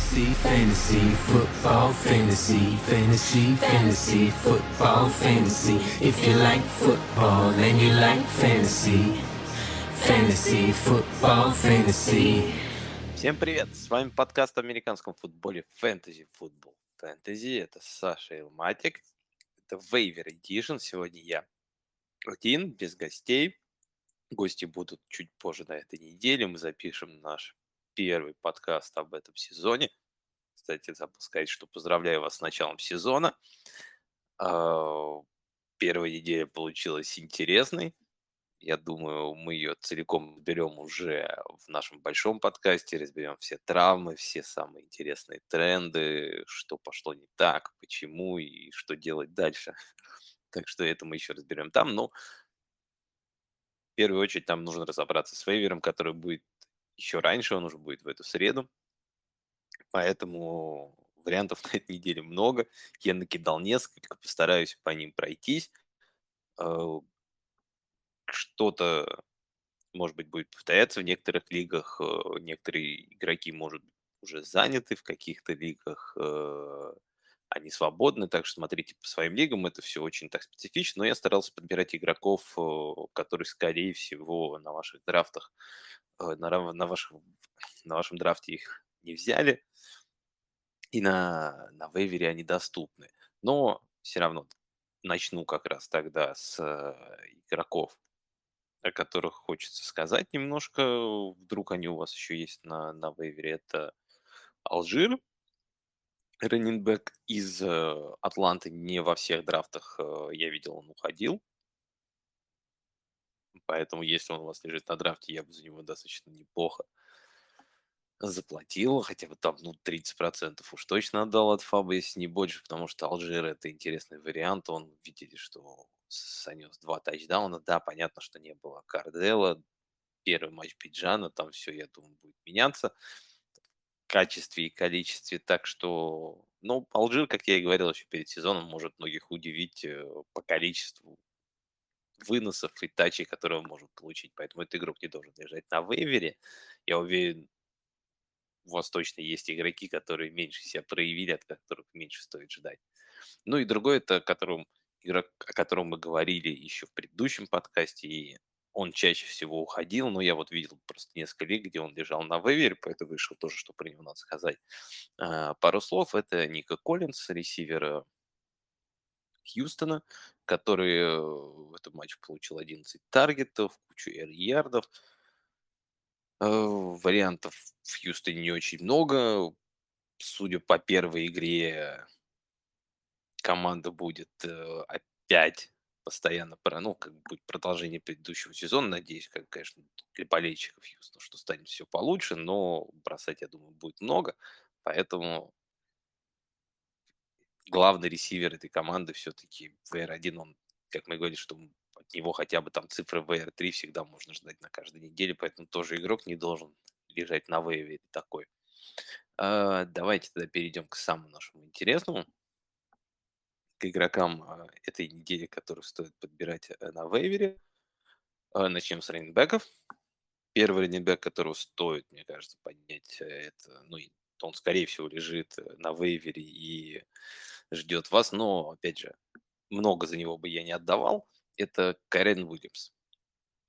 Fantasy, fantasy, football, fantasy, fantasy, fantasy, football, fantasy. If you like football and you like fantasy, fantasy, football, fantasy. Всем привет! С вами подкаст о американском футболе Fantasy Football Fantasy. Это Саша Илматик. Это Waiver Edition. Сегодня я один, без гостей. Гости будут чуть позже на этой неделе. Мы запишем наш первый подкаст об этом сезоне. Кстати, забыл сказать, что поздравляю вас с началом сезона. А, первая неделя получилась интересной. Я думаю, мы ее целиком берем уже в нашем большом подкасте, разберем все травмы, все самые интересные тренды, что пошло не так, почему и что делать дальше. Так что это мы еще разберем там. Но в первую очередь нам нужно разобраться с вейвером, который будет еще раньше, он уже будет в эту среду. Поэтому вариантов на этой неделе много. Я накидал несколько, постараюсь по ним пройтись. Э, что-то, может быть, будет повторяться в некоторых лигах. Э, некоторые игроки, может быть, уже заняты в каких-то лигах. Э, они свободны, так что смотрите по своим лигам, это все очень так специфично, но я старался подбирать игроков, которые, скорее всего, на ваших драфтах Э, на, на, вашем, на вашем драфте их не взяли, и на, на вейвере они доступны. Но все равно начну как раз тогда с э, игроков, о которых хочется сказать немножко. Вдруг они у вас еще есть на, на вейвере. Это Алжир, раннинбэк из э, Атланты. Не во всех драфтах я видел, он уходил. Поэтому, если он у вас лежит на драфте, я бы за него достаточно неплохо заплатил, хотя бы там, ну, 30% уж точно отдал от Фаба, если не больше, потому что Алжир это интересный вариант. Он, видели, что сонес два тачдауна. Да, понятно, что не было Кардела. Первый матч Пиджана, там все, я думаю, будет меняться качестве и количестве. Так что, ну, Алжир, как я и говорил еще перед сезоном, может многих удивить э, по количеству выносов и тачей, которые он может получить. Поэтому этот игрок не должен лежать на вейвере. Я уверен, у вас точно есть игроки, которые меньше себя проявили, от которых меньше стоит ждать. Ну и другой, это которым, игрок, о котором мы говорили еще в предыдущем подкасте, и он чаще всего уходил, но я вот видел просто несколько лиг, где он лежал на вейвере, поэтому вышел тоже, что про него надо сказать. А, пару слов. Это Ника Коллинс, ресивер Хьюстона, который э, в этом матче получил 11 таргетов, кучу ярдов. Э, вариантов в Хьюстоне не очень много. Судя по первой игре, команда будет э, опять постоянно, ну, как будет продолжение предыдущего сезона, надеюсь, как, конечно, для болельщиков Хьюстона, что станет все получше, но бросать, я думаю, будет много, поэтому главный ресивер этой команды все-таки VR1, он, как мы говорили, что от него хотя бы там цифры VR3 всегда можно ждать на каждой неделе, поэтому тоже игрок не должен лежать на вейвере такой. А, давайте тогда перейдем к самому нашему интересному, к игрокам а, этой недели, которых стоит подбирать э, на вейвере. А, начнем с раненбеков. Первый раненбек, которого стоит, мне кажется, поднять, э, это, ну, он, скорее всего, лежит э, на вейвере и ждет вас, но, опять же, много за него бы я не отдавал. Это Карен Уильямс,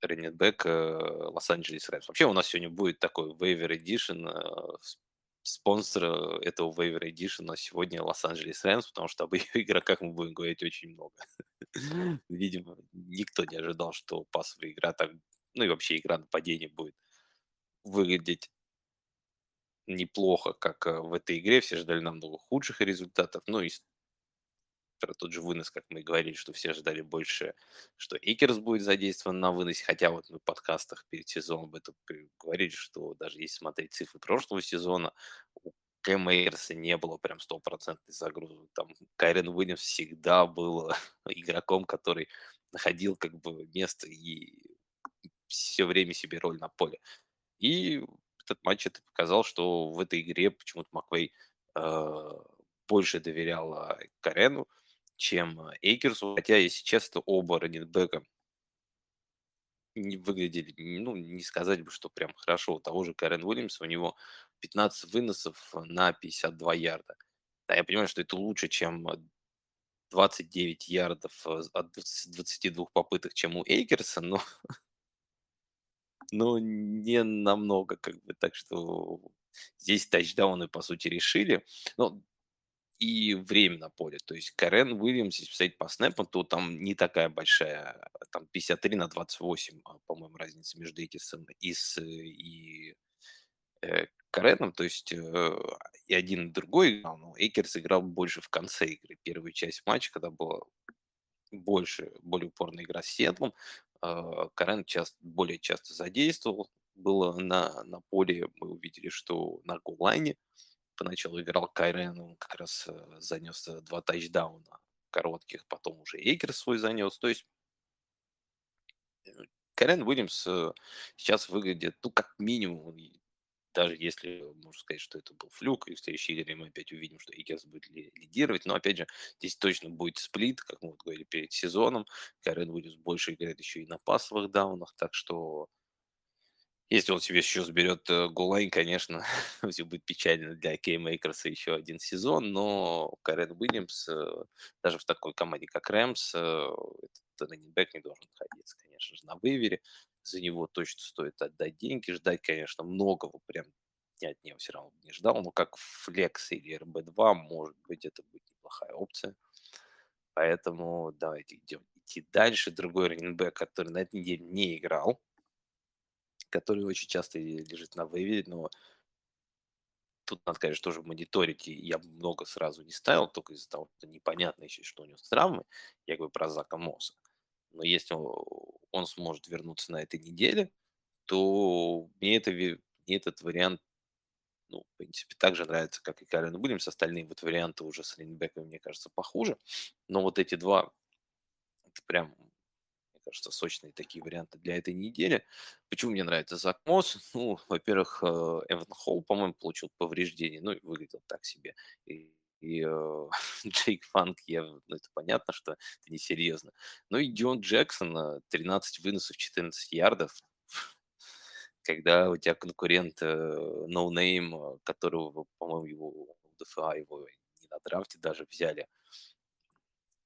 раннинбэк Лос-Анджелес Рэмс. Вообще у нас сегодня будет такой Waiver Edition, э, спонсор этого Waiver Edition сегодня Лос-Анджелес Рэмс, потому что об ее игроках мы будем говорить очень много. Видимо, никто не ожидал, что пасовая игра так, ну и вообще игра нападения будет выглядеть неплохо, как э, в этой игре. Все ждали намного худших результатов. Ну и про тот же вынос, как мы и говорили, что все ждали больше, что Экерс будет задействован на выносе, хотя вот мы в подкастах перед сезоном об этом говорили, что даже если смотреть цифры прошлого сезона, у Кэма Эйрса не было прям стопроцентной загрузки. Там Кайрен Уильямс всегда был игроком, который находил как бы место и все время себе роль на поле. И этот матч это показал, что в этой игре почему-то Маквей э, больше доверял Карену, чем Эйкерсу. Хотя, если честно, оба раннинбека не выглядели, ну, не сказать бы, что прям хорошо. У того же Карен Уильямса, у него 15 выносов на 52 ярда. Да, я понимаю, что это лучше, чем э, 29 ярдов э, от 20 22 попыток, чем у Эйкерса, но, но не намного, как бы, так что здесь тачдауны, по сути, решили. Ну, и время на поле. То есть Карен Уильямс, если посмотреть по снэпам, то там не такая большая, там 53 на 28, а, по-моему, разница между Экисом и, с, и э, Кареном. То есть э, и один, и другой играл, но Экерс играл больше в конце игры. Первую часть матча, когда была больше, более упорная игра с Сиэтлом, э, Карен часто, более часто задействовал. Было на, на поле, мы увидели, что на голлайне поначалу играл Кайрен, он как раз э, занес э, два тачдауна коротких, потом уже Эйкер свой занес. То есть э, Карен Уильямс сейчас выглядит, ну, как минимум, даже если можно сказать, что это был fluke, и в следующей игре мы опять увидим, что Эйкерс будет ли- лидировать, но, опять же, здесь точно будет split, как мы вот говорили перед сезоном, Кайрен Уильямс больше играет еще и на пасовых даунах, так что если он себе еще заберет э, goal line, конечно, все будет печально для Кэма Эйкерса еще один сезон, но Кайрен Уильямс э, даже в такой команде, как Rams, э, этот running back не должен находиться, конечно же, на waiver е. За него точно стоит отдать деньги, ждать, конечно, многого прям я от него все равно не ждал, но как флекс или РБ2, может быть, это будет неплохая опция. Поэтому давайте идем идти дальше. Другой раненбэк, который на этой неделе не играл, который очень часто лежит на вейвере, но тут надо, конечно, тоже мониторить, и я много сразу не ставил, только из-за того, что непонятно еще, что у него с травмой, я говорю про Зака Мосса. Но если он сможет вернуться на этой неделе, то мне, это, мне этот вариант, ну, в принципе, так же нравится, как и Карен Уильямс. Остальные вот варианты уже с раненбеками, мне кажется, похуже. Но вот эти два, это прям кажется, сочные такие варианты для этой недели. Почему мне нравится Зак Мосс? Ну, во-первых, э, Эван Холл, по-моему, получил повреждение, ну, и выглядел так себе. И, и э, Джейк Фанк, я, ну, это понятно, что это несерьезно. Ну и Дион Джексон, 13 э, выносов, 14 ярдов. Когда у тебя конкурент No Name, которого, по-моему, его ДФА его не на драфте даже взяли,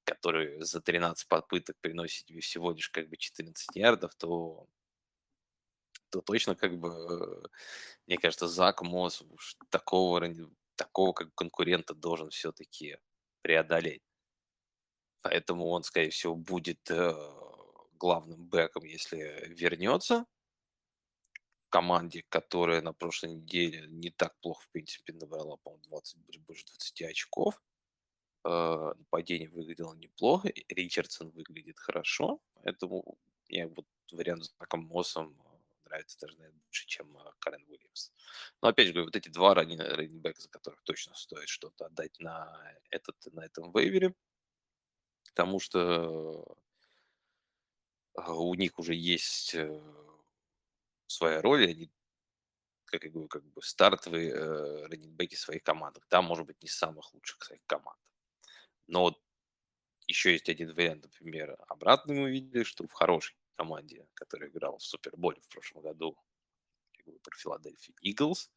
который за 13 попыток приносит тебе всего лишь как бы 14 ярдов, то, то точно как бы, мне кажется, Зак Мосс такого, такого как конкурента должен все-таки преодолеть. Поэтому он, скорее всего, будет э, главным бэком, если вернется команде, которая на прошлой неделе не так плохо, в принципе, набрала, по-моему, 20, больше 20 очков. Э, нападение выглядело неплохо, Ричардсон выглядит хорошо, поэтому мне вот вариант с Заком Моссом нравится даже, наверное, больше, чем э, Карен Уильямс. Но опять же говорю, вот эти два раннинбека, за которых точно стоит что-то отдать на, этот, на этом вейвере, потому что э, у них уже есть своя роль, они как я говорю, как бы стартовые э, раннинбеки своих команд. Да, может быть, не самых лучших своих команд. Но вот еще есть один вариант, например, обратно мы видели, что в хорошей команде, которая играла в Суперболе в прошлом году, про Филадельфию Иглс,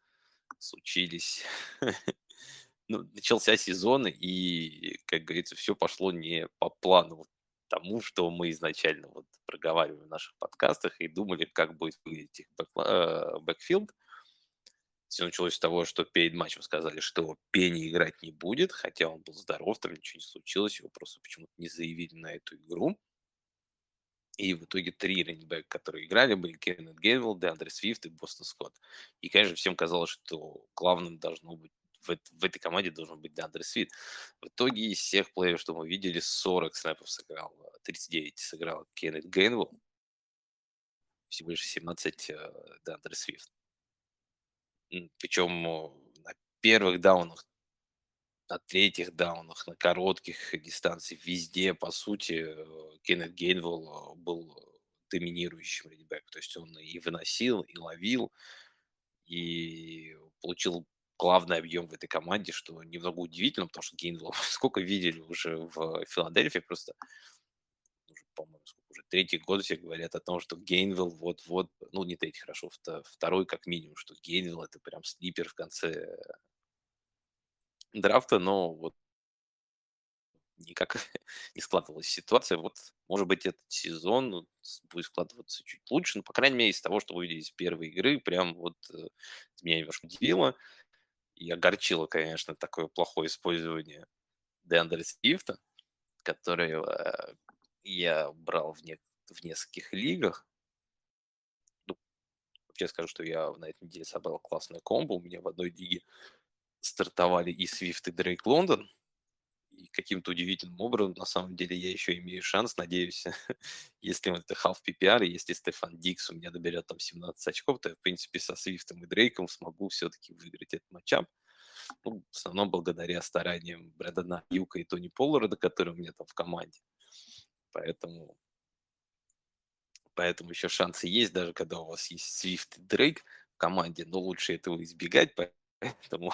случились... ну, начался сезон, и, как говорится, все пошло не по плану тому, что мы изначально вот проговаривали в наших подкастах и думали, как будет выглядеть их э, бэкфилд. Все началось с того, что перед матчем сказали, что Пенни играть не будет, хотя он был здоров, там ничего не случилось, его просто почему-то не заявили на эту игру. И в итоге три раннинбека, которые играли, были Кеннет Гейвилл, Деандре Свифт и Бостон Скотт. И, конечно, всем казалось, что главным должно быть в, в этой команде должен быть Деандре Свифт. В итоге из всех плееров, что мы видели, 40 снэпов сыграл, 39 сыграл Кеннет Гейвилл, всего лишь 17 э, Деандре Свифт. Причем на первых даунах, на третьих даунах, на коротких дистанциях, везде, по сути, э, Кеннет Гейнвелл был доминирующим раннинбэк. То есть он и выносил, и ловил, и получил главный объем в этой команде, что немного удивительно, потому что Гейнвелл сколько видели уже в Филадельфии, просто по-моему, уже третий год все говорят о том, что Гейнвилл вот-вот, ну не третий, хорошо, второй как минимум, что Гейнвилл это прям слипер в конце драфта, но вот никак не складывалась ситуация. Вот, может быть, этот сезон будет складываться чуть лучше, но, по крайней мере, из того, что вы видели из первой игры, прям вот э, меня немножко удивило и огорчило, конечно, такое плохое использование Деандре Свифта, который я брал в, не, в нескольких лигах. Ну, вообще скажу, что я на этой неделе собрал классную комбо. У меня в одной лиге стартовали и Свифт, и Дрейк Лондон. И каким-то удивительным образом, на самом деле, я еще имею шанс, надеюсь, если это half PPR, если Стефан Дикс у меня доберет там 17 очков, то я, в принципе, со Свифтом и Дрейком смогу все-таки выиграть этот матчап. Ну, в основном благодаря стараниям Брэдона Юка и Тони Полларда, которые у меня там в команде. Поэтому, поэтому еще шансы есть, даже когда у вас есть Свифт и Дрейк в команде, но лучше этого избегать, поэтому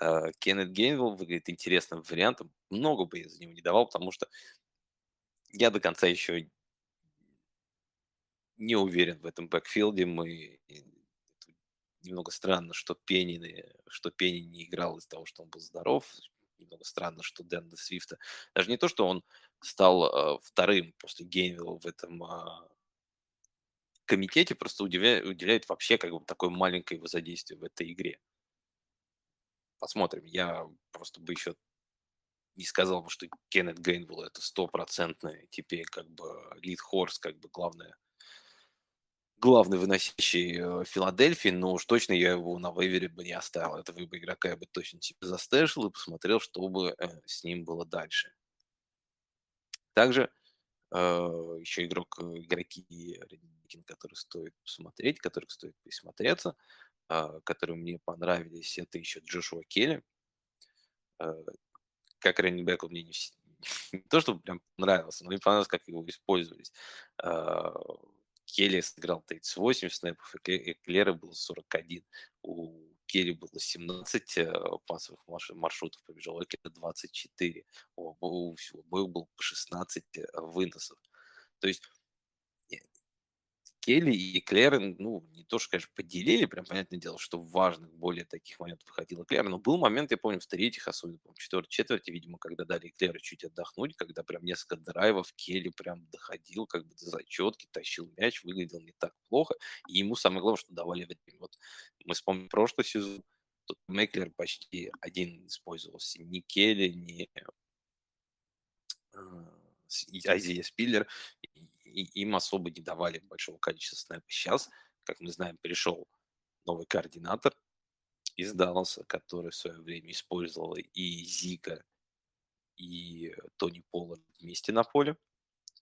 э, Кеннет Гейнвилл выглядит интересным вариантом. Много бы я за него не давал, потому что я до конца еще не уверен в этом бэкфилде. Мы немного странно, что Пенни, что Пенни не играл из-за того, что он был здоров. Немного странно, что Дэн Свифта... Даже не то, что он стал э, вторым после Гейнвилла в этом э, комитете, просто удивляет, удивляет вообще как бы такое маленькое его задействие в этой игре. Посмотрим. Я просто бы еще не сказал бы, что Кеннет Гейнвилл это стопроцентный теперь как бы лид хорс, как бы главное главный выносящий э, Филадельфии, но уж точно я его на вейвере бы не оставил. Этого бы игрока я бы точно себе застэшил и посмотрел, что бы э, с ним было дальше. Также э, еще игрок, э, игроки, который стоит посмотреть, которых стоит присмотреться, э, которые мне понравились, это еще Джошуа Келли. Э, как раннинбэк он мне не, не то, чтобы прям понравился, но мне понравилось, как его использовались. Э, Келли сыграл 38 снэпов, и Клера был 41. У Келли было 17 э, пасовых маршрутов, побежал Экера 24. У обоих был по 16 э, выносов. То есть Келли и Клэр, ну, не то, что, конечно, поделили, прям понятное дело, что в важных более таких моментах выходила Клэр, но был момент, я помню, в третьих, особенно, в четвертой четверти, видимо, когда дали Клэру чуть отдохнуть, когда прям несколько драйвов Келли прям доходил, как бы до зачетки, тащил мяч, выглядел не так плохо, и ему самое главное, что давали время. Вот мы вспомним прошлый сезон, тут Меклер почти один использовался, ни Келли, ни Айзия Спиллер, им особо не давали большого количества снэпов. Сейчас, как мы знаем, пришел новый координатор из Далласа, который в свое время использовал и Зика, и Тони Поллард вместе на поле.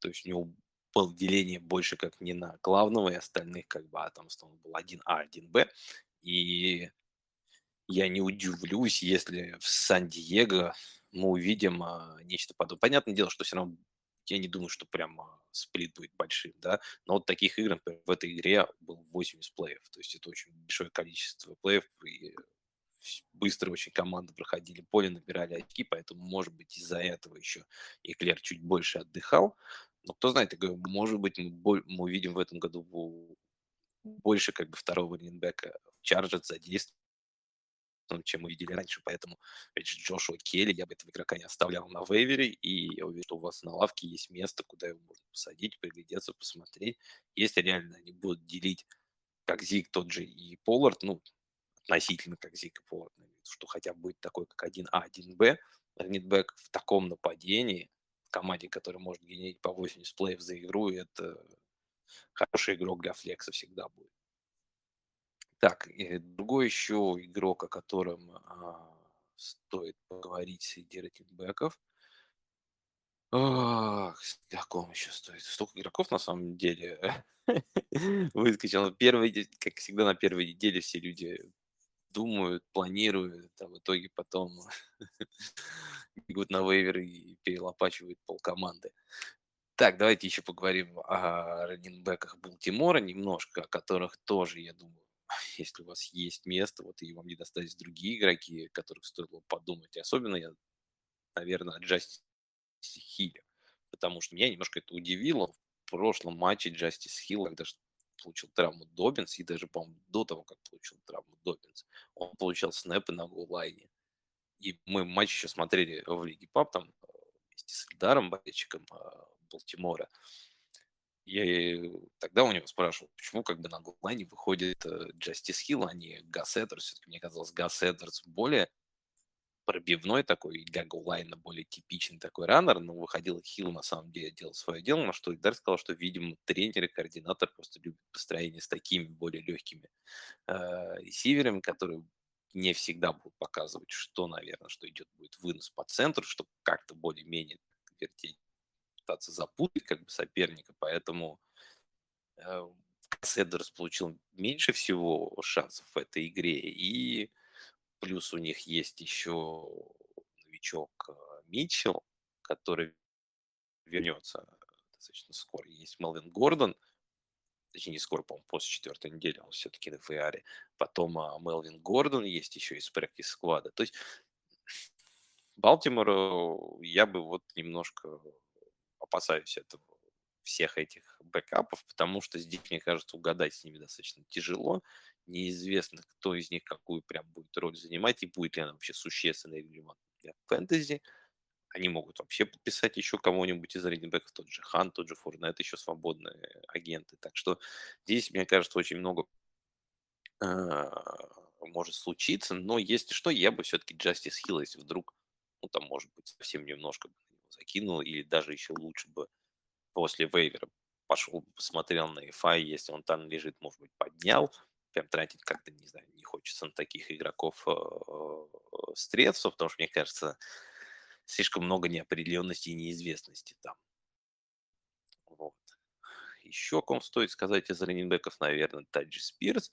То есть у него было деление больше как не на главного и остальных, как бы, а там он был 1А, 1Б. И я не удивлюсь, если в Сан-Диего мы увидим а, нечто подобное. Понятное дело, что все равно я не думаю, что прям сплит будет большим, да, но вот таких игр, например, в этой игре был 80 плеев, то есть это очень большое количество плеев, и быстро очень команды проходили поле, набирали очки, поэтому, может быть, из-за этого еще Эклер чуть больше отдыхал, но кто знает, может быть, мы, мы увидим в этом году больше как бы второго раненбека Чарджет задействовать ну, чем мы видели раньше. Поэтому, же, Джошуа Келли, я бы этого игрока не оставлял на вейвере, и я уверен, что у вас на лавке есть место, куда его можно посадить, приглядеться, посмотреть. Если реально они будут делить, как Зиг тот же и Поллард, ну, относительно как Зиг и Поллард, что хотя бы будет такой, как 1А, 1Б, раннитбэк в таком нападении, в команде, которая может генерить по 80 плеев за игру, это хороший игрок для флекса всегда будет. Так, другой еще игрок, о котором а, стоит поговорить среди ретинбеков. Ах, о ком еще стоит? Столько игроков на самом деле выскочил. Первый, как всегда на первой неделе все люди думают, планируют, а в итоге потом бегут на вейвер и перелопачивают пол команды. Так, давайте еще поговорим о раненбеках Балтимора немножко, о которых тоже, я думаю, если у вас есть место, вот и вам не достались другие игроки, которых стоило подумать. И особенно я, наверное, о Джасти Хилле, потому что меня немножко это удивило. прошлом матче Джастис Хилл, когда получил травму Добинс, и даже, по-моему, до того, как получил травму Добинс, он получал снэпы на голлайне. И мы матч еще смотрели в Лиге Пап, там вместе с Эльдаром, болельщиком а, Балтимора. Я тогда у него спрашивал, почему как бы на голлайне выходит Джастис Хилл, а не Гас Эддерс. Все-таки мне казалось, Гас Эддерс более пробивной такой, для голлайна более типичный такой раннер, но выходил Хилл на самом деле делал свое дело, на что Идар сказал, что, видимо, тренер и координатор просто любят построение с такими более легкими э, ресиверами, которые не всегда будут показывать, что, наверное, что идет будет вынос по центру, чтобы как-то более-менее вертеть пытаться запутать как бы соперника, поэтому э, Седерс получил меньше всего шансов в этой игре, и плюс у них есть еще новичок э, Митчелл, который вернется достаточно скоро. Есть Мелвин Гордон, точнее не скоро, по-моему, после четвертой недели, он все-таки на ФИАРе. Потом а, Мелвин Гордон есть еще из практис сквада. То есть Балтимору я бы вот немножко опасаюсь этого всех этих бэкапов, потому что здесь, мне кажется, угадать с ними достаточно тяжело. Неизвестно, кто из них какую прям будет роль занимать, и будет ли она вообще существенно релевантна для фэнтези. Они могут вообще подписать еще кого-нибудь из раненбеков, тот же Хан, тот же Фурнет, еще свободные агенты. Так что здесь, мне кажется, очень много а, может случиться, но если что, я бы все-таки Justice Hill, если вдруг, ну там, может быть, совсем немножко закинул, или даже еще лучше бы после вейвера пошел, посмотрел на EFI, если он там лежит, может быть, поднял, прям тратить как-то, не знаю, не хочется на таких игроков э, средств, потому что, мне кажется, слишком много неопределенности и неизвестности там. Вот. Еще ком стоит сказать из раненбеков, наверное, Таджи Спирс,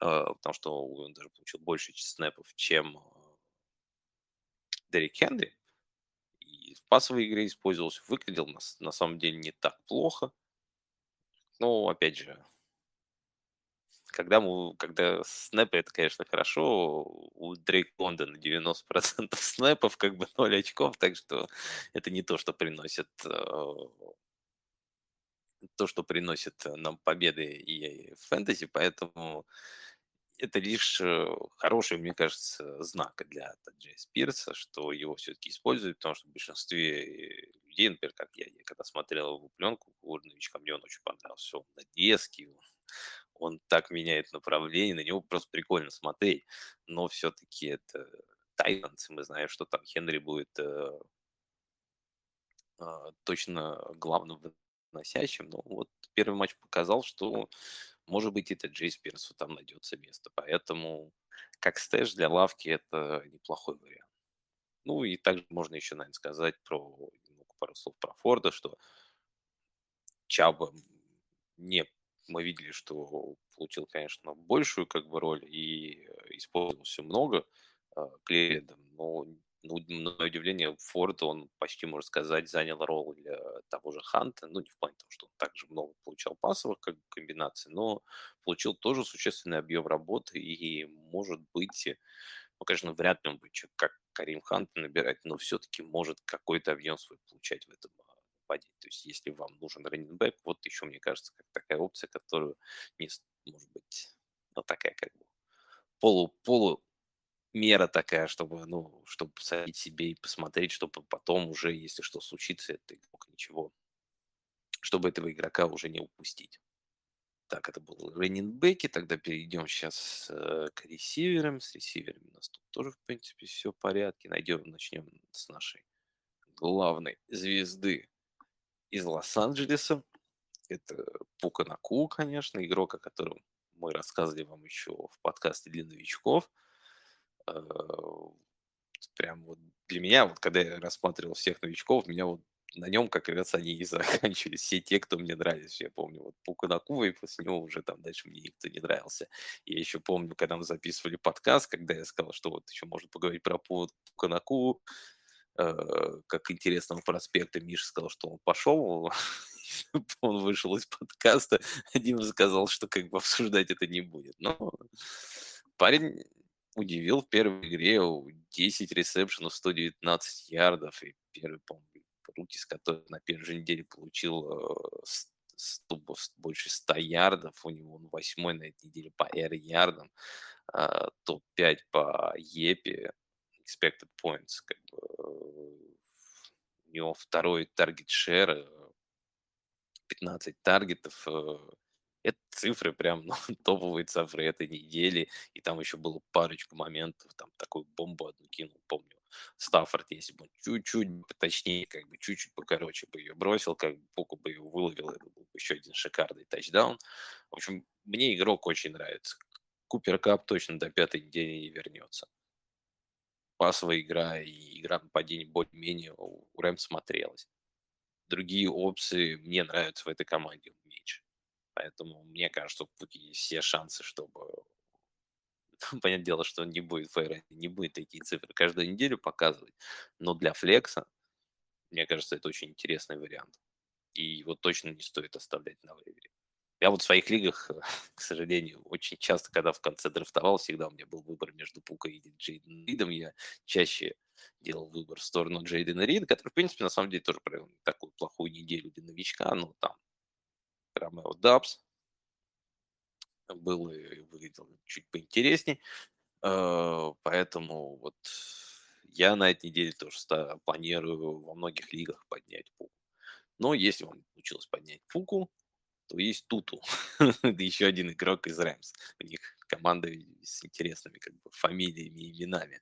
э, потому что он даже получил больше снэпов, чем Дерек Хенри в пасовой игре использовался, выглядел на, на самом деле не так плохо. Но, опять же, когда, мы, когда снэпы, это, конечно, хорошо. У Дрейк Лондона 90% снэпов, как бы 0 очков, так что это не то, что приносит э, то, что приносит нам победы и фэнтези, поэтому это лишь э, хороший, мне кажется, знак для Таджея Спирса, что его все-таки используют, потому что в большинстве людей, например, как я, я когда смотрел его пленку, новичка, мне он очень понравился, он нарезки, он, он так меняет направление, на него просто прикольно смотреть, но все-таки это Titans, мы знаем, что там Хенри будет э, э, точно главным выносящим, но вот первый матч показал, что может быть, Тайджей Спирсу там найдется место. Поэтому как stash для лавки это неплохой вариант. Ну и также можно еще, наверное, сказать про пару слов про Форда, что Чаба не мы видели, что получил, конечно, большую как бы роль и использовался много э, Клередом, но ну, на удивление, Форд, он почти, можно сказать, занял роль того же Ханта, ну, не в плане того, что он также много получал пасовых как комбинаций, но получил тоже существенный объем работы и, может быть, ну, конечно, вряд ли он будет как Карим Хант набирать, но все-таки может какой-то объем свой получать в этом а, нападении. То есть, если вам нужен раненбэк, вот еще, мне кажется, как такая опция, которую не, может быть, ну, такая как бы полу, полу мера такая, чтобы, ну, чтобы посадить себе и посмотреть, чтобы потом уже, если что случится, это игрок ничего, чтобы этого игрока уже не упустить. Так, это был раннинбеки. Тогда перейдем сейчас э, к ресиверам. С ресиверами у нас тут тоже, в принципе, все в порядке. Найдем, начнем с нашей главной звезды из Лос-Анджелеса. Это Пука Наку, конечно, игрок, о котором мы рассказывали вам еще в подкасте для новичков – прям вот для меня, вот когда я рассматривал всех новичков, меня вот на нем как раз они и заканчивались все те, кто мне нравится. Я помню, вот Пуканакува, и после него уже там дальше мне никто не нравился. Я еще помню, когда мы записывали подкаст, когда я сказал, что вот еще можно поговорить про Пуканакуву, э, как интересного проспекта. Миша сказал, что он пошел, он вышел из подкаста, Дима сказал, что как бы обсуждать это не будет. Но парень удивил в первой игре 10 ресепшенов, 119 ярдов и первый, по-моему, Рутис, который на первой же неделе получил больше 100 ярдов, у него он восьмой на этой неделе по air ярдам, а, топ-5 по ЕПе, expected points, как бы, у него второй таргет шер, 15 таргетов, э, это цифры прям, ну, топовые цифры этой недели, и там еще было парочку моментов, там такую бомбу одну кинул, помню, Стаффорд, если бы чуть-чуть точнее, как бы чуть-чуть покороче бы ее бросил, как бы Пуку бы ее выловил, это был бы еще один шикарный тачдаун. В общем, мне игрок очень нравится. Купер Кап точно до пятой недели не вернется. Пасовая игра и игра нападения более-менее у Рэм смотрелась. Другие опции мне нравятся в этой команде. Поэтому мне кажется, у Пуки есть все шансы, чтобы понятное дело, что он не будет фейра, не будет такие цифры каждую неделю показывать. Но для флекса, мне кажется, это очень интересный вариант. И его точно не стоит оставлять на вейвере. Я вот в своих лигах, к сожалению, очень часто, когда в конце дрифтовал, всегда у меня был выбор между Пукой и Джейден Ридом. Я чаще делал выбор в сторону Джейдена Рида, который, в принципе, на самом деле тоже провел такую плохую неделю для новичка. Ну, там, Ромео Дабс, был и выглядел чуть поинтереснее. Э, поэтому вот я на этой неделе тоже планирую во многих лигах поднять пуку. Но если вам получилось поднять пуку, то есть Туту. Это еще один игрок из Рэмс. У них команда с интересными как бы, фамилиями и именами.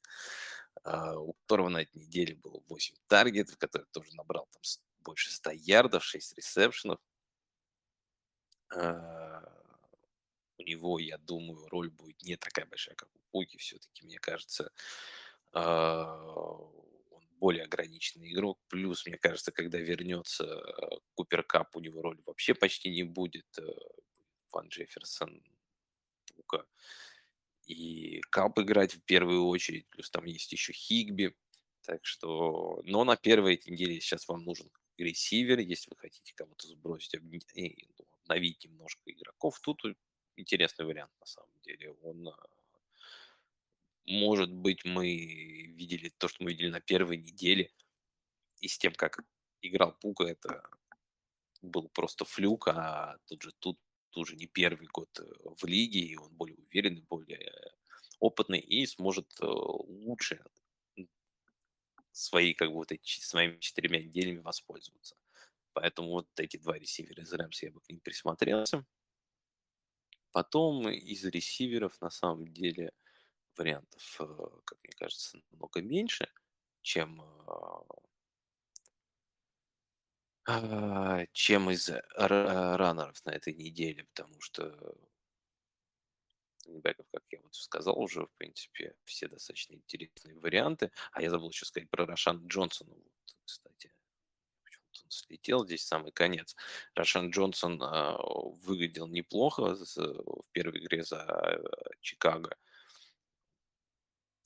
Uh, у которого на этой неделе было 8 таргетов, который тоже набрал там больше 100 ярдов, 6 ресепшенов. Uh, у него, я думаю, роль будет не такая большая, как у Пуки. Все-таки, мне кажется, а, он более ограниченный игрок. Плюс, мне кажется, когда вернется э, Купер Кап, у него роль вообще почти не будет. Э, Ван Джефферсон, Пука и Кап играть в первую очередь. Плюс там есть еще Хигби. Так что, но на первой неделе сейчас вам нужен ресивер, если вы хотите кого-то сбросить, обновить немножко игроков. Тут интересный вариант на самом деле. Он, а, может быть, мы видели то, что мы видели на первой неделе, и с тем, как играл Пука, это был просто флюк, а тут же тут уже не первый год э, в лиге, и он более уверенный, более опытный и сможет э, лучше свои, как бы вот эти, своими четырьмя неделями воспользоваться. Поэтому вот эти два ресивера из Рэмс я бы к ним присмотрелся. Потом из ресиверов на самом деле вариантов, э, как мне кажется, намного меньше, чем а, а, чем из раннеров на этой неделе, потому что бэков, как я вот сказал уже, в принципе, все достаточно интересные варианты. А я забыл еще сказать про Рошан Джонсона, вот, кстати он слетел здесь самый конец. Рашан Джонсон э, выглядел неплохо в первой игре за Чикаго.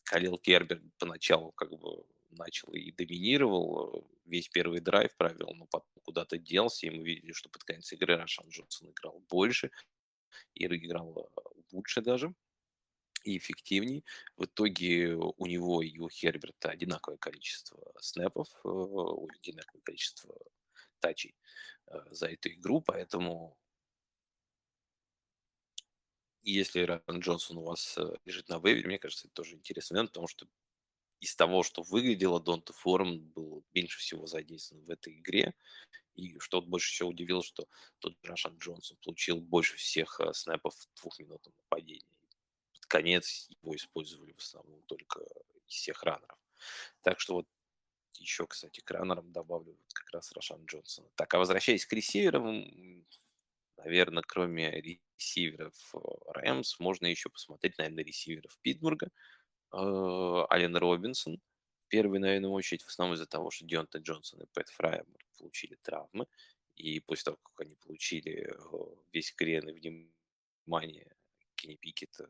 Калил Кербер поначалу как бы начал и доминировал, весь первый драйв провел, но потом куда-то делся, и мы видели, что под конец игры Рашан Джонсон играл больше, и играл лучше даже и эффективнее. В итоге у него и у Херберта одинаковое количество снэпов, э, одинаковое количество тачей э, за эту игру, поэтому если Райан Джонсон у вас э, лежит на вейвере, мне кажется, это тоже интересный момент, потому что из того, что выглядело, Донта Форм был меньше всего задействован в этой игре. И что больше всего удивило, что тот Рашан Джонсон получил больше всех снэпов в двухминутном нападении конец его использовали в основном только из всех раннеров. Так что вот еще, кстати, к раннерам добавлю вот как раз Рошан Джонсона. Так, а возвращаясь к ресиверам, наверное, кроме ресиверов э, Рэмс, можно еще посмотреть, наверное, ресиверов Питтсбурга. Э, Ален Робинсон. Первый, наверное, очередь в основном из-за того, что Дионта Джонсон и Пэт Фрайер получили травмы. И после того, как они получили э, весь крен и внимание Кенни Пикет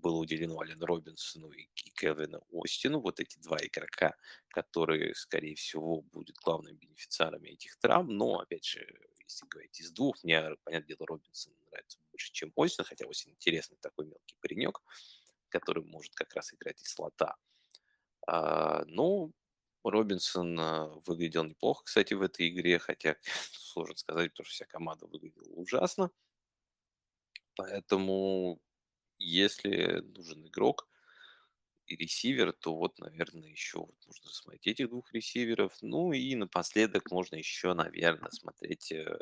было уделено Ален Робинсону и Кевину Остину. Вот эти два игрока, которые, скорее всего, будут главными бенефициарами этих травм. Но, опять же, если говорить из двух, мне, понятное дело, Робинсон нравится больше, чем Остин, хотя Остин интересный такой мелкий паренек, который может как раз играть из слота. А, но Робинсон а, выглядел неплохо, кстати, в этой игре, хотя сложно сказать, потому что вся команда выглядела ужасно. Поэтому, если нужен игрок и ресивер, то вот, наверное, еще вот можно смотреть этих двух ресиверов. Ну и напоследок можно еще, наверное, смотреть э,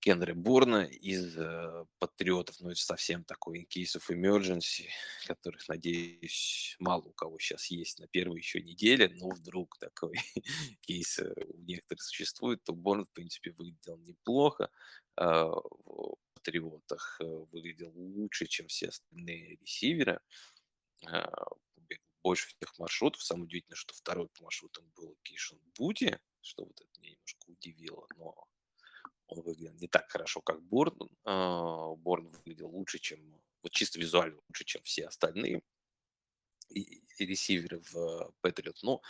Кенри Борна из э, Патриотов, ну, это совсем такой of emergency, которых, надеюсь, мало у кого сейчас есть на первой еще неделе, но вдруг такой кейс э, у некоторых существует, то Борн, в принципе, выглядел неплохо. В Патриотах э, выглядел лучше, чем все остальные ресиверы. Э, больше всех маршрутов. Самое удивительное, что второй по маршрутам был Кейшон Буди, что вот это меня немножко удивило, но он выглядел не так хорошо, как Борн. А, Борн выглядел лучше, чем, вот чисто визуально лучше, чем все остальные и, и ресиверы в Патриот. Ну,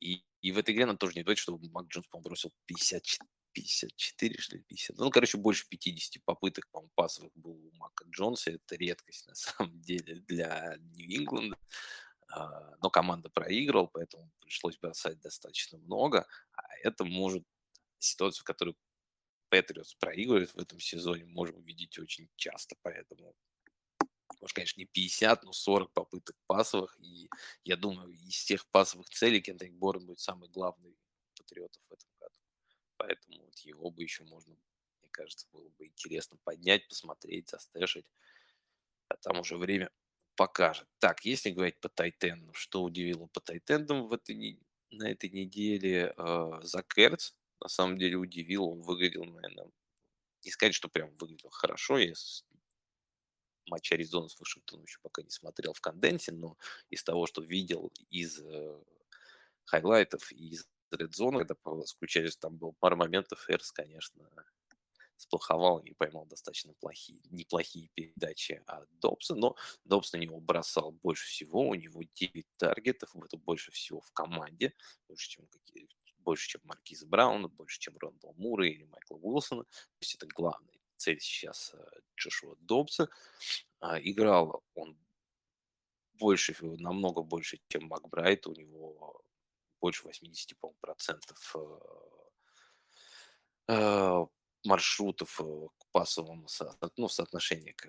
и, и в этой игре надо тоже не говорить, что Мак Джонс, по-моему, бросил 54, 54, что ли, 50. Ну, короче, больше 50 попыток, по-моему, пасовых было у Мака Джонса. Это редкость, на самом деле, для Нью-Ингланда. А, но команда проигрывала, поэтому пришлось бросать достаточно много. А это может ситуацию, в которой Патриотс проигрывает в этом сезоне, можем увидеть очень часто, поэтому может, конечно, не 50, но 40 попыток пасовых, и я думаю, из тех пасовых целей Кендрик Борн будет самый главный патриотов в этом. Поэтому вот его бы еще можно, мне кажется, было бы интересно поднять, посмотреть, застэшить. А там уже время покажет. Так, если говорить по тайтендам, что удивило по тайтендам в этой, на этой неделе, э, Зак Эрц, на самом деле удивил. Он выглядел, наверное, не сказать, что прям выглядел хорошо. Я матч Аризоны с Вашингтоном еще пока не смотрел в конденсе, но из того, что видел из э, highlight ов из Zone, когда включались, там было пару моментов, Эртц, конечно, сплоховал и поймал достаточно плохие, неплохие передачи от Добса, но Добс на него бросал больше всего, у него 9 target ов, это больше всего в команде, больше, чем какие, больше, чем Маркиза Брауна, больше, чем Рондал Мура или Майкла Уилсона. То есть это главная цель сейчас э, Джошуа Добса. А, играл он больше, намного больше, чем Макбрайт. У него больше 80 процентов э, э, маршрутов к пасовому ну, соотношение к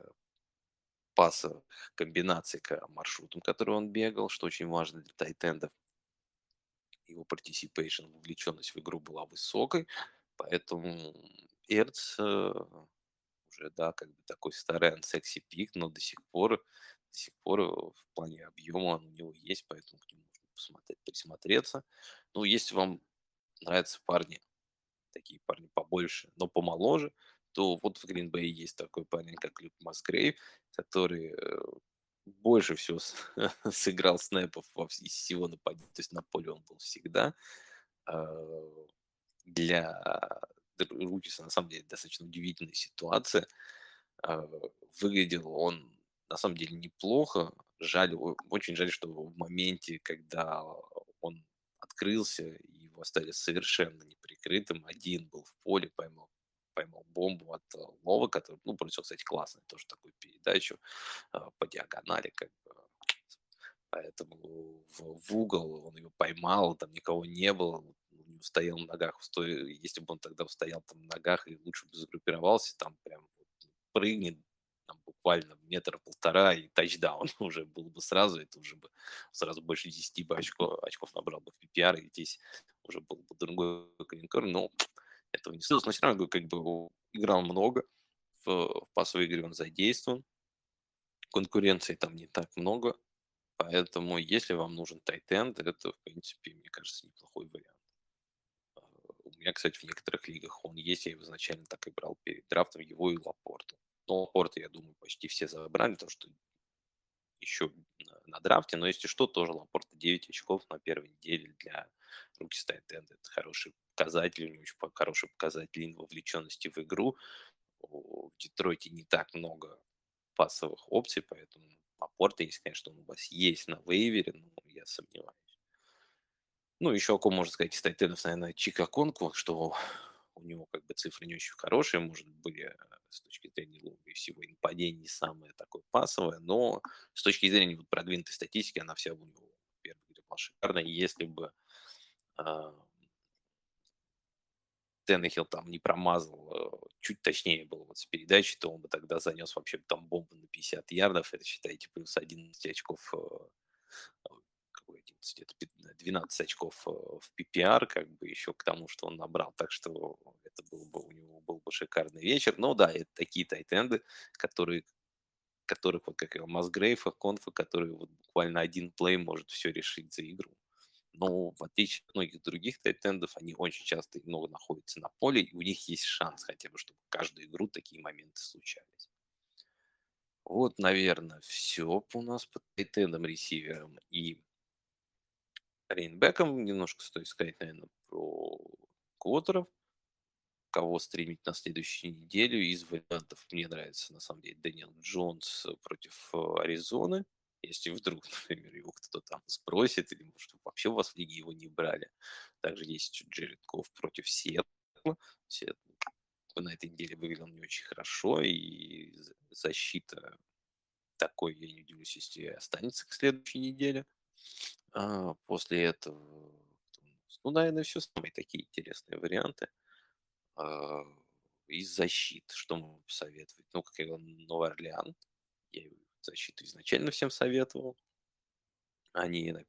паса комбинации к маршрутам, которые он бегал, что очень важно для тайтендов. Его participation, вовлеченность в игру была высокой, поэтому Эрц э, уже, да, как бы такой старый ансекси пик, но до сих пор, до сих пор э, в плане объема он у него есть, поэтому к нему посмотреть, присмотреться. Ну, если вам нравятся парни, такие парни побольше, но помоложе, то вот в Bay есть такой парень, как Люк Масгрейв, который э, больше всего сыграл снэпов из всего нападения, то есть на поле он был всегда. А, для Рукиса на самом деле достаточно удивительная ситуация. А, выглядел он на самом деле неплохо. Жаль, очень жаль, что в моменте, когда он открылся, его оставили совершенно неприкрытым. Один был в поле, поймал поймал бомбу от э, Лова, который, ну, бросил, кстати, классную тоже такую передачу э, по диагонали, как бы. Поэтому в, в угол он ее поймал, там никого не было, он не устоял на ногах. Если бы он тогда устоял там на ногах и лучше бы загруппировался, там прям прыгнет, там буквально метра полтора и тачдаун уже был бы сразу, это уже бы сразу больше 10 бы очков, очков набрал бы в PPR, и здесь уже был бы другой клинкор, но этого не случилось. Но все равно, как бы, играл много. В, в пасовой игре он задействован. Конкуренции там не так много. Поэтому, если вам нужен тайтенд, это, в принципе, мне кажется, неплохой вариант. А, у меня, кстати, в некоторых лигах он есть. Я его изначально так и брал перед драфтом, его и Лапорту. Лапорта, я думаю, почти все забрали, потому что еще на, драфте. Но если что, тоже Лапорта 9 очков на первой неделе для руки Тайтенда. Это хороший показатель, у очень хороший показатель вовлеченности в игру. В Детройте не так много пасовых опций, поэтому апорт, если, конечно, он у вас есть на вейвере, но я сомневаюсь. Ну, еще о ком можно сказать из Тайтенов, наверное, Чика Конку, что у него как бы цифры не очень хорошие, может, были э, с точки зрения лога и всего и нападений не самое такое пасовое, но с точки зрения вот продвинутой статистики она вся у него первый была шикарная. Если бы Теннехилл там не промазал, э, чуть точнее было вот с передачей, то он бы тогда занес вообще там бомбу на 50 ярдов. Это, считайте, плюс 11 очков, э, какой 11, это 12 очков э, в PPR, как бы еще к тому, что он набрал. Так что это был бы у него был бы шикарный вечер. Но да, это такие тайтенды, которые которых, вот как Масгрейв, Конфа, которые вот буквально один плей может все решить за игру. Но в отличие от многих других тайтендов, они очень часто много находятся на поле, и у них есть шанс хотя бы, чтобы каждую игру такие моменты случались. Вот, наверное, все у нас по тайтендам, ресиверам и рейнбекам. Немножко стоит сказать, наверное, про квотеров. Кого стримить на следующей неделю из вариантов мне нравится, на самом деле, Дэниел Джонс против э, Аризоны если вдруг, например, его кто-то там спросит, или может вообще у вас в лиге его не брали. Также есть Джеред Ков против Сиэтла. Сиэтл на этой неделе выглядел не очень хорошо, и защита такой, я не удивлюсь, если останется к следующей неделе. А после этого, ну, наверное, все самые такие интересные варианты. А, из защит, что могу посоветовать? Ну, как я говорил, Новый Орлеан. Я защиту изначально всем советовал. Они на,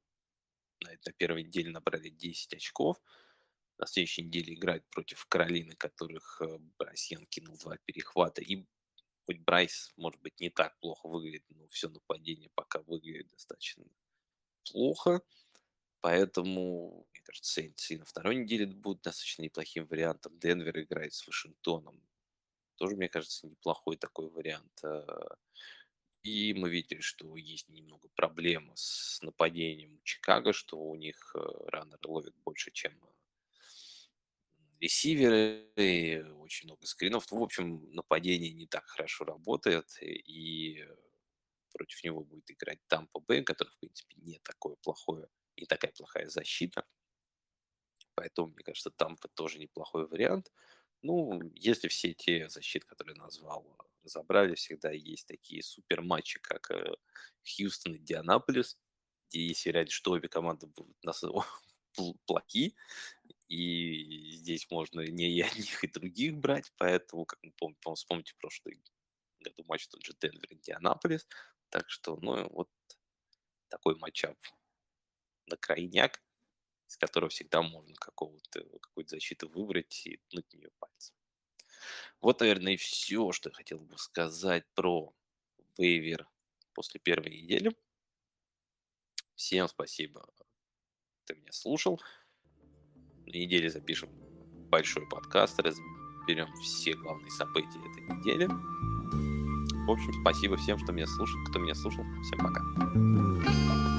на, на первой неделе набрали 10 очков. На следующей неделе играют против Каролины, которых э, Брайсьян кинул два перехвата. И хоть Брайс, может быть, не так плохо выглядит, но все нападение пока выглядит достаточно плохо. Поэтому, мне кажется, Сейнтс и на второй неделе будут достаточно неплохим вариантом. Денвер играет с Вашингтоном. Тоже, мне кажется, неплохой такой вариант. Э, и мы видели, что есть немного проблем с нападением Чикаго, что у них э, раннеры ловят больше, чем ресиверы, и очень много скринов. В общем, нападение не так хорошо работает, и против него будет играть Тампа Бэй, который, в принципе, не такое плохое, не такая плохая защита. Поэтому, мне кажется, Тампа тоже неплохой вариант. Ну, если все те защиты, которые назвал, разобрали, всегда есть такие супер матчи, как э, Хьюстон и Дианаполис, где есть вероятность, что обе команды будут нас плохи, и здесь можно не и одних, и других брать, поэтому, как мы помним, вспомните прошлый году матч тот же Денвер Индианаполис, так что, ну, вот такой матчап на крайняк, из которого всегда можно какого-то, какую-то защиту выбрать и ткнуть нее пальцем. Вот, наверное, и все, что я хотел бы сказать про вейвер после первой недели. Всем спасибо, ты меня слушал. На неделе запишем большой подкаст, разберем все главные события этой недели. В общем, спасибо всем, что меня слушал, кто меня слушал. Всем пока.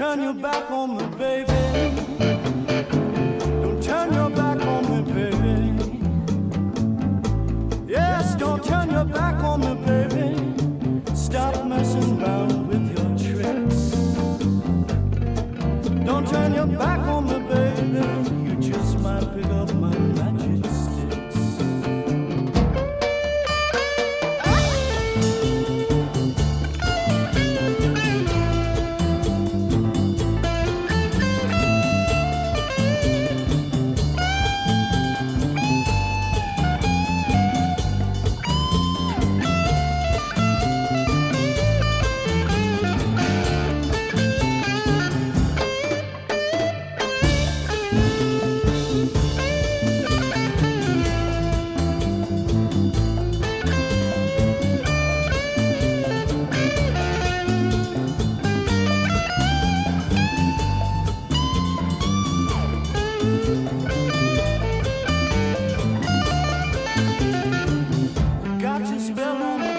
turn your back on me, baby. Don't turn your back on me, baby. Yes, don't turn your back on me, baby. Stop messing around with your tricks. Don't turn your back on me. Oh.